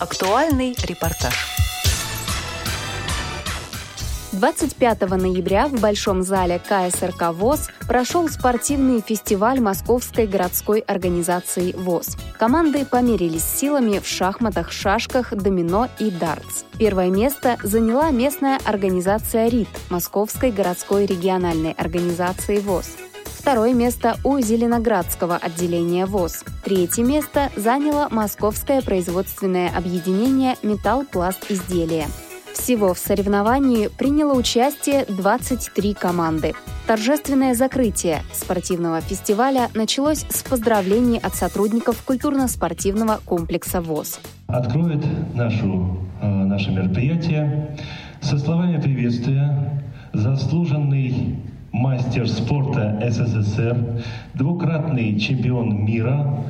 Актуальный репортаж. 25 ноября в Большом зале КСРК ВОЗ прошел спортивный фестиваль Московской городской организации ВОЗ. Команды померились силами в шахматах, шашках, домино и дартс. Первое место заняла местная организация РИТ Московской городской региональной организации ВОЗ. Второе место у Зеленоградского отделения ВОЗ. Третье место заняло Московское производственное объединение «Металл Пласт Изделия». Всего в соревновании приняло участие 23 команды. Торжественное закрытие спортивного фестиваля началось с поздравлений от сотрудников культурно-спортивного комплекса ВОЗ. Откроет нашу, э, наше мероприятие со словами приветствия заслуженный мастер спорта СССР, двукратный чемпион мира,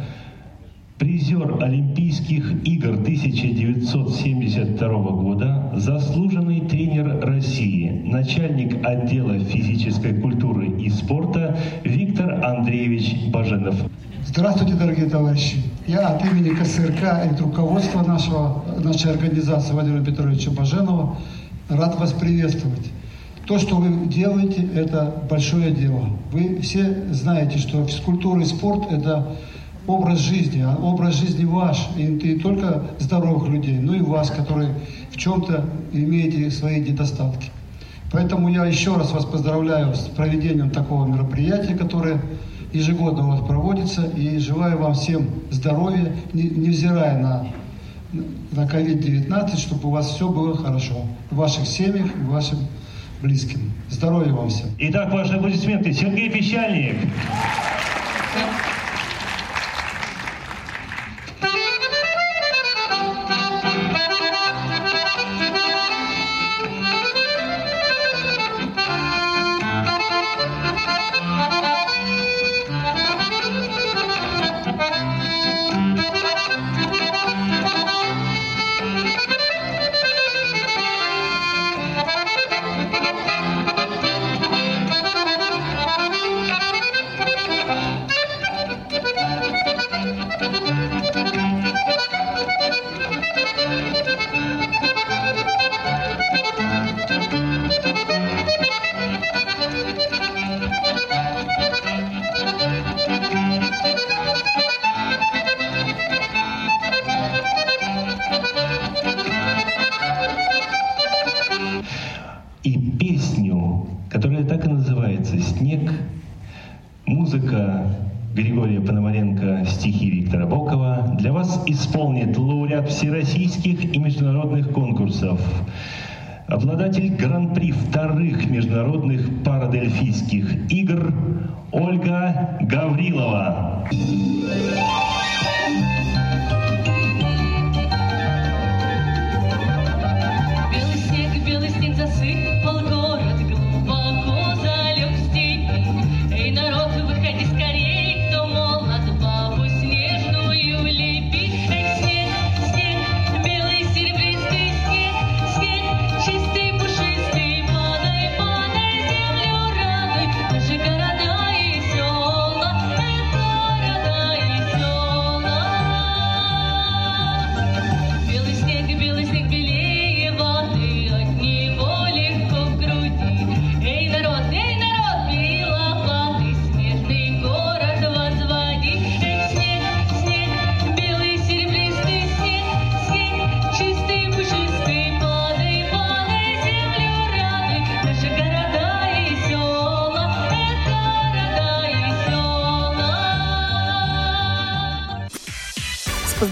призер Олимпийских игр 1972 года, заслуженный тренер России, начальник отдела физической культуры и спорта Виктор Андреевич Баженов. Здравствуйте, дорогие товарищи. Я от имени КСРК и от руководства нашего, нашей организации Владимира Петровича Баженова рад вас приветствовать. То, что вы делаете, это большое дело. Вы все знаете, что физкультура и спорт – это образ жизни, а образ жизни ваш, и не только здоровых людей, но и вас, которые в чем-то имеете свои недостатки. Поэтому я еще раз вас поздравляю с проведением такого мероприятия, которое ежегодно у вас проводится, и желаю вам всем здоровья, невзирая на на COVID-19, чтобы у вас все было хорошо. В ваших семьях, в вашим близким. Здоровья вам всем. Итак, ваши аплодисменты. Сергей Пещальник. Всероссийских и международных конкурсов, обладатель гран-при вторых международных парадельфийских игр Ольга Гаврилова.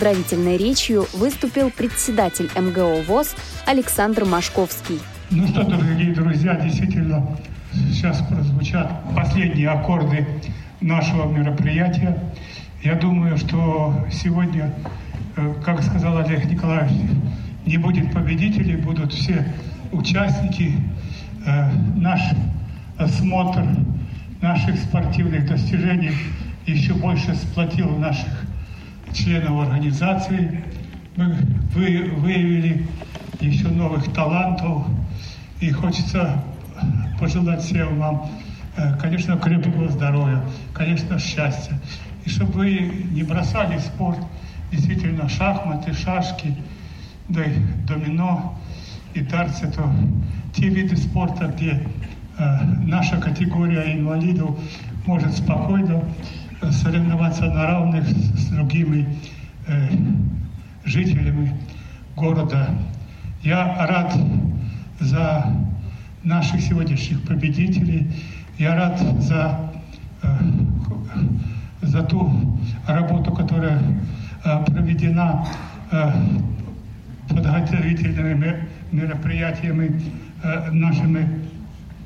Поздравительной речью выступил председатель МГО ВОЗ Александр Машковский. Ну что, дорогие друзья, действительно, сейчас прозвучат последние аккорды нашего мероприятия. Я думаю, что сегодня, э, как сказал Олег Николаевич, не будет победителей, будут все участники. Э, наш осмотр наших спортивных достижений еще больше сплотил наших членов организации. Мы вы, выявили еще новых талантов. И хочется пожелать всем вам, э, конечно, крепкого здоровья, конечно, счастья. И чтобы вы не бросали спорт, действительно, шахматы, шашки, да и домино и дартс – это те виды спорта, где э, наша категория инвалидов может спокойно соревноваться на равных с другими э, жителями города. Я рад за наших сегодняшних победителей. Я рад за, э, за ту работу, которая э, проведена э, подготовительными мероприятиями нашими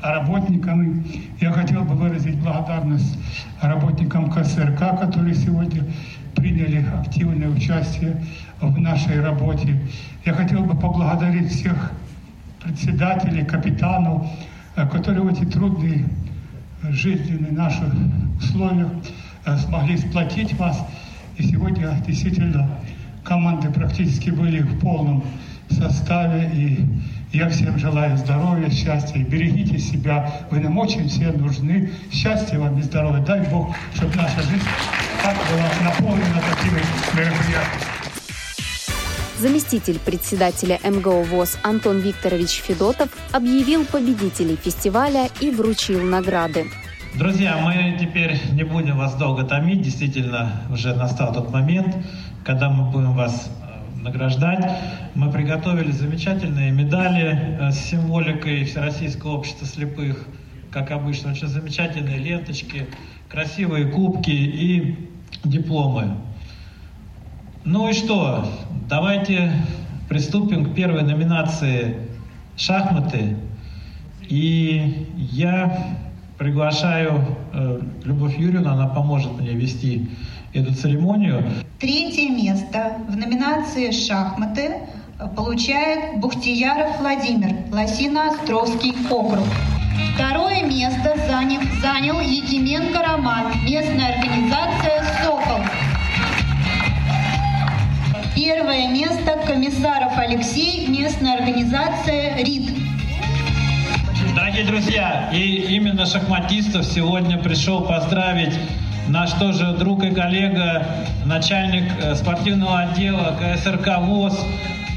работниками. Я хотел бы выразить благодарность работникам КСРК, которые сегодня приняли активное участие в нашей работе. Я хотел бы поблагодарить всех председателей, капитанов, э, которые в эти трудные э, жизненные наши условия э, смогли сплотить вас. И сегодня действительно команды практически были в полном составе. И я всем желаю здоровья, счастья. И берегите себя. Вы нам очень все нужны. Счастья вам и здоровья. Дай Бог, чтобы наша жизнь так была наполнена такими мероприятиями. Заместитель председателя МГО ВОЗ Антон Викторович Федотов объявил победителей фестиваля и вручил награды. Друзья, мы теперь не будем вас долго томить. Действительно, уже настал тот момент, когда мы будем вас награждать. Мы приготовили замечательные медали э, с символикой Всероссийского общества слепых. Как обычно, очень замечательные ленточки, красивые кубки и дипломы. Ну и что? Давайте приступим к первой номинации «Шахматы». И я приглашаю э, Любовь Юрьевну, она поможет мне вести эту церемонию. Третье место в номинации «Шахматы» получает Бухтияров Владимир, Лосино-Островский округ. Второе место занял, занял Якименко Роман, местная организация «Сокол». Первое место Комиссаров Алексей, местная организация РИД. Дорогие друзья, и именно шахматистов сегодня пришел поздравить наш тоже друг и коллега, начальник э, спортивного отдела КСРК ВОЗ.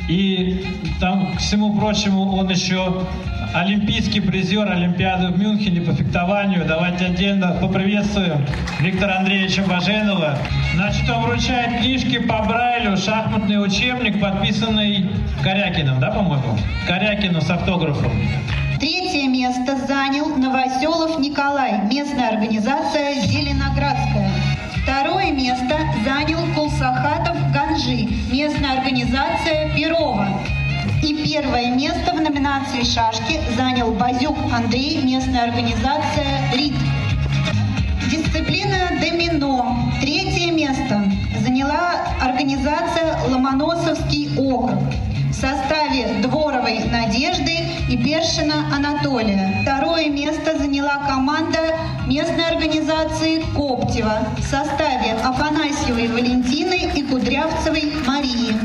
И там, к всему прочему, он еще олимпийский призер Олимпиады в Мюнхене по фехтованию. Давайте отдельно поприветствуем Виктора Андреевича Баженова. Значит, он вручает книжки по Брайлю, шахматный учебник, подписанный Корякиным, да, по-моему? Корякину с автографом. Третье место занял Новоселов Николай, местная организация «Зеленоградская». Второе место занял Кулсахатов Ганжи, местная организация «Перова». И первое место в номинации «Шашки» занял Базюк Андрей, местная организация «РИТ». Дисциплина «Домино». Третье место заняла организация «Ломоносовский округ» в составе Дворовой Надежды и Першина Анатолия. Второе место заняла команда местной организации Коптева в составе Афанасьевой Валентины и Кудрявцевой Марии.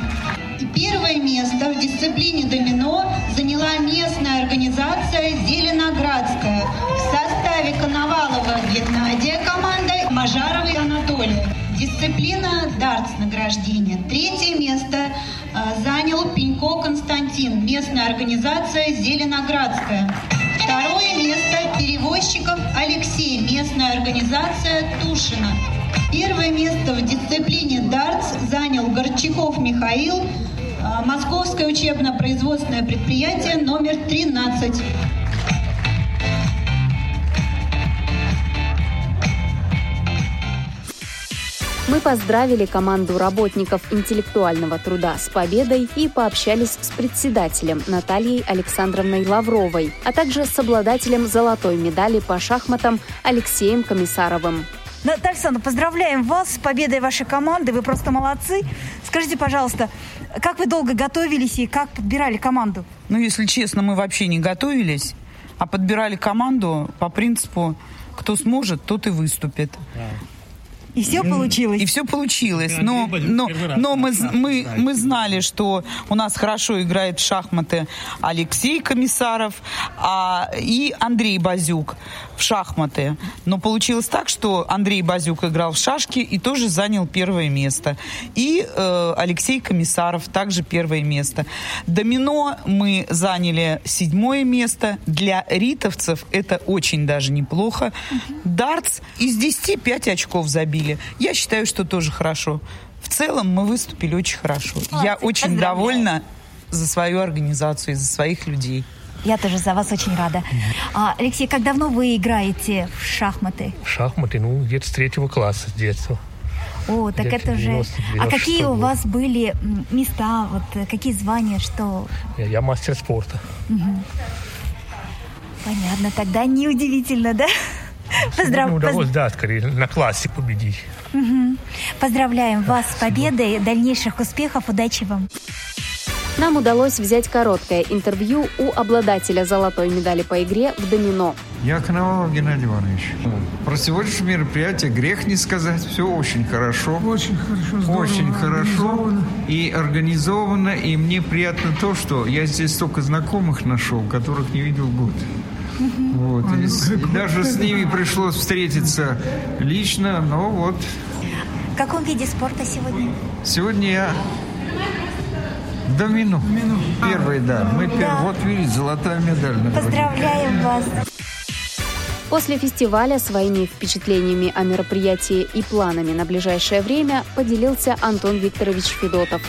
Первое место в дисциплине домино заняла местная организация «Зеленоградская» в составе Коновалова Геннадия командой Мажаровой Анатолия. Дисциплина дартс награждения. Третье место э, Константин, местная организация «Зеленоградская». Второе место перевозчиков Алексей, местная организация Тушина. Первое место в дисциплине дартс занял Горчаков Михаил, а, Московское учебно-производственное предприятие номер 13. Мы поздравили команду работников интеллектуального труда с победой и пообщались с председателем Натальей Александровной Лавровой, а также с обладателем золотой медали по шахматам Алексеем Комиссаровым. Наталья Александровна, поздравляем вас с победой вашей команды. Вы просто молодцы. Скажите, пожалуйста, как вы долго готовились и как подбирали команду? Ну, если честно, мы вообще не готовились, а подбирали команду по принципу кто сможет, тот и выступит. И все получилось. И все получилось. Но, но, но мы, мы, мы знали, что у нас хорошо играет в шахматы Алексей Комиссаров а, и Андрей Базюк. В шахматы. Но получилось так, что Андрей Базюк играл в шашки и тоже занял первое место. И э, Алексей Комиссаров также первое место. Домино мы заняли седьмое место. Для ритовцев это очень даже неплохо. Дартс из 10 5 очков забили. Я считаю, что тоже хорошо. В целом мы выступили очень хорошо. Я очень довольна за свою организацию и за своих людей. Я тоже за вас очень рада. А, Алексей, как давно вы играете в шахматы? Шахматы, ну, где-то с третьего класса, с детства. О, так это же... 90, А какие 96 у вас были места, вот э, какие звания, что... Я, я мастер спорта. Мгм. Понятно, тогда неудивительно, да? Поздрав- Ну, поз- удалось, да, скорее, на классе победить. Мгм. Поздравляем вас с победой, дальнейших успехов, удачи вам. Нам удалось взять короткое интервью у обладателя золотой медали по игре в домино. Я Коновалов Геннадий Иванович. Про сегодняшнее мероприятие грех не сказать. Все очень хорошо. Очень хорошо, здорово Очень хорошо. организовано. И организовано. И мне приятно то, что я здесь столько знакомых нашел, которых не видел год. Вот. И, с- и даже с ними пришлось встретиться лично. Но вот В каком виде спорта сегодня? сегодня я домино. Первый, да. Мы пер- Да. Вот видите, золотая медаль. Поздравляем вас. После фестиваля своими впечатлениями о мероприятии и планами на ближайшее время поделился Антон Викторович Федотов.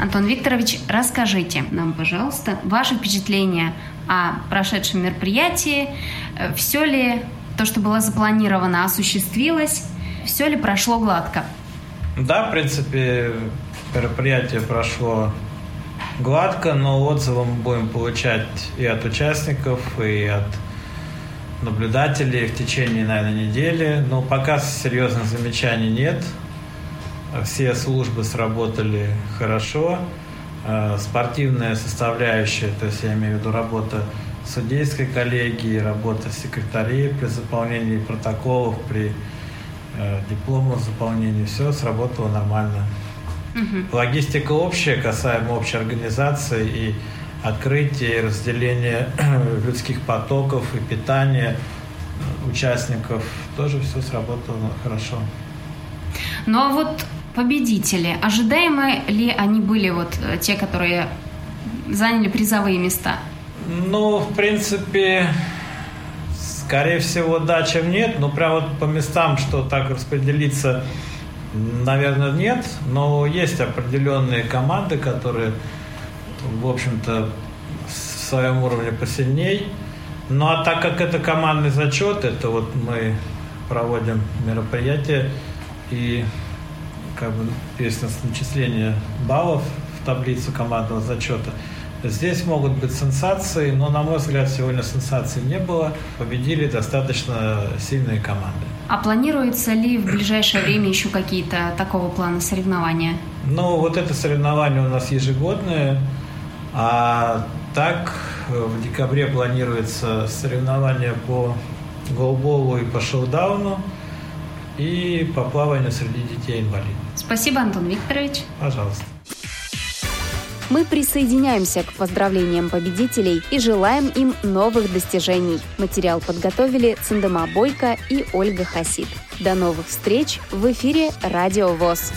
Антон Викторович, расскажите нам, пожалуйста, ваши впечатления о прошедшем мероприятии. Все ли то, что было запланировано, осуществилось? Все ли прошло гладко? Да, в принципе, мероприятие прошло гладко, но отзывы мы будем получать и от участников, и от наблюдателей в течение, наверное, недели. Но пока серьезных замечаний нет. Все службы сработали хорошо. Э, Спортивная составляющая, то есть я имею в виду работа судейской коллегии, работа секретарей при заполнении протоколов, при э, дипломах заполнении, все сработало нормально. Логистика общая, касаемо общей организации и открытия, и разделения людских потоков и питания участников, тоже все сработало хорошо. Ну а вот победители, ожидаемы ли они были вот э, те, которые заняли призовые места? Ну, в принципе, скорее всего, да, чем нет. Ну, прям вот по местам, что так распределиться, наверное, нет. Но есть определенные команды, которые, в общем-то, в своем уровне посильней. Ну, а так как это командный зачет, это вот мы проводим мероприятие, и как бы есть начисление баллов в таблицу командного зачета. Здесь могут быть сенсации, но, на мой взгляд, сегодня сенсаций не было. Победили достаточно сильные команды. А планируется ли в ближайшее время еще какие-то такого плана соревнования? Ну, вот это соревнование у нас ежегодное, а так в декабре планируется соревнование по голболу и по шоу-дауну и по плаванию среди детей-инвалидов. Спасибо, Антон Викторович. Пожалуйста. Мы присоединяемся к поздравлениям победителей и желаем им новых достижений. Материал подготовили Циндема Бойко и Ольга Хасид. До новых встреч в эфире Радио ВОЗ.